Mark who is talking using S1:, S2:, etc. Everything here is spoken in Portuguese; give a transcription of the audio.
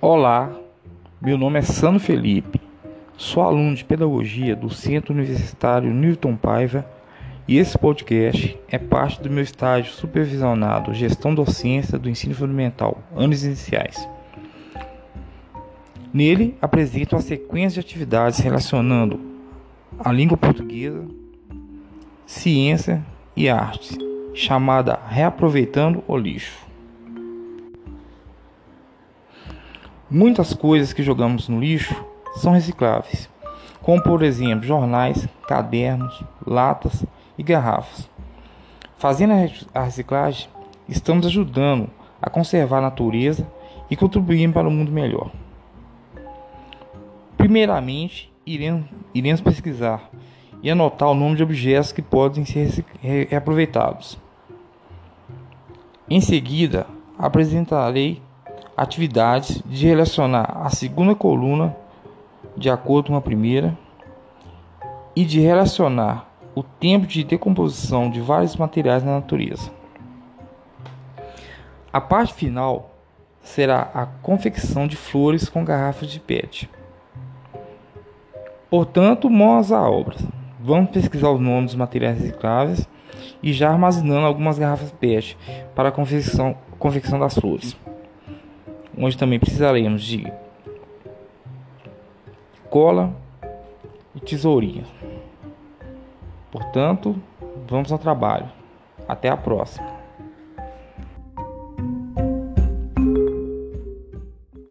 S1: Olá, meu nome é Sano Felipe, sou aluno de Pedagogia do Centro Universitário Newton Paiva e esse podcast é parte do meu estágio supervisionado Gestão Docência do Ensino Fundamental, anos iniciais. Nele apresento a sequência de atividades relacionando a língua portuguesa, ciência e arte, chamada Reaproveitando o Lixo. Muitas coisas que jogamos no lixo são recicláveis, como por exemplo jornais, cadernos, latas e garrafas. Fazendo a reciclagem, estamos ajudando a conservar a natureza e contribuindo para um mundo melhor. Primeiramente, iremos, iremos pesquisar e anotar o nome de objetos que podem ser reaproveitados. Em seguida, apresentarei atividades de relacionar a segunda coluna de acordo com a primeira e de relacionar o tempo de decomposição de vários materiais na natureza. A parte final será a confecção de flores com garrafas de PET. Portanto, mãos à obra. Vamos pesquisar os nomes dos materiais recicláveis e já armazenando algumas garrafas PET para a confecção, confecção das flores onde também precisaremos de cola e tesourinha. Portanto, vamos ao trabalho. Até a próxima.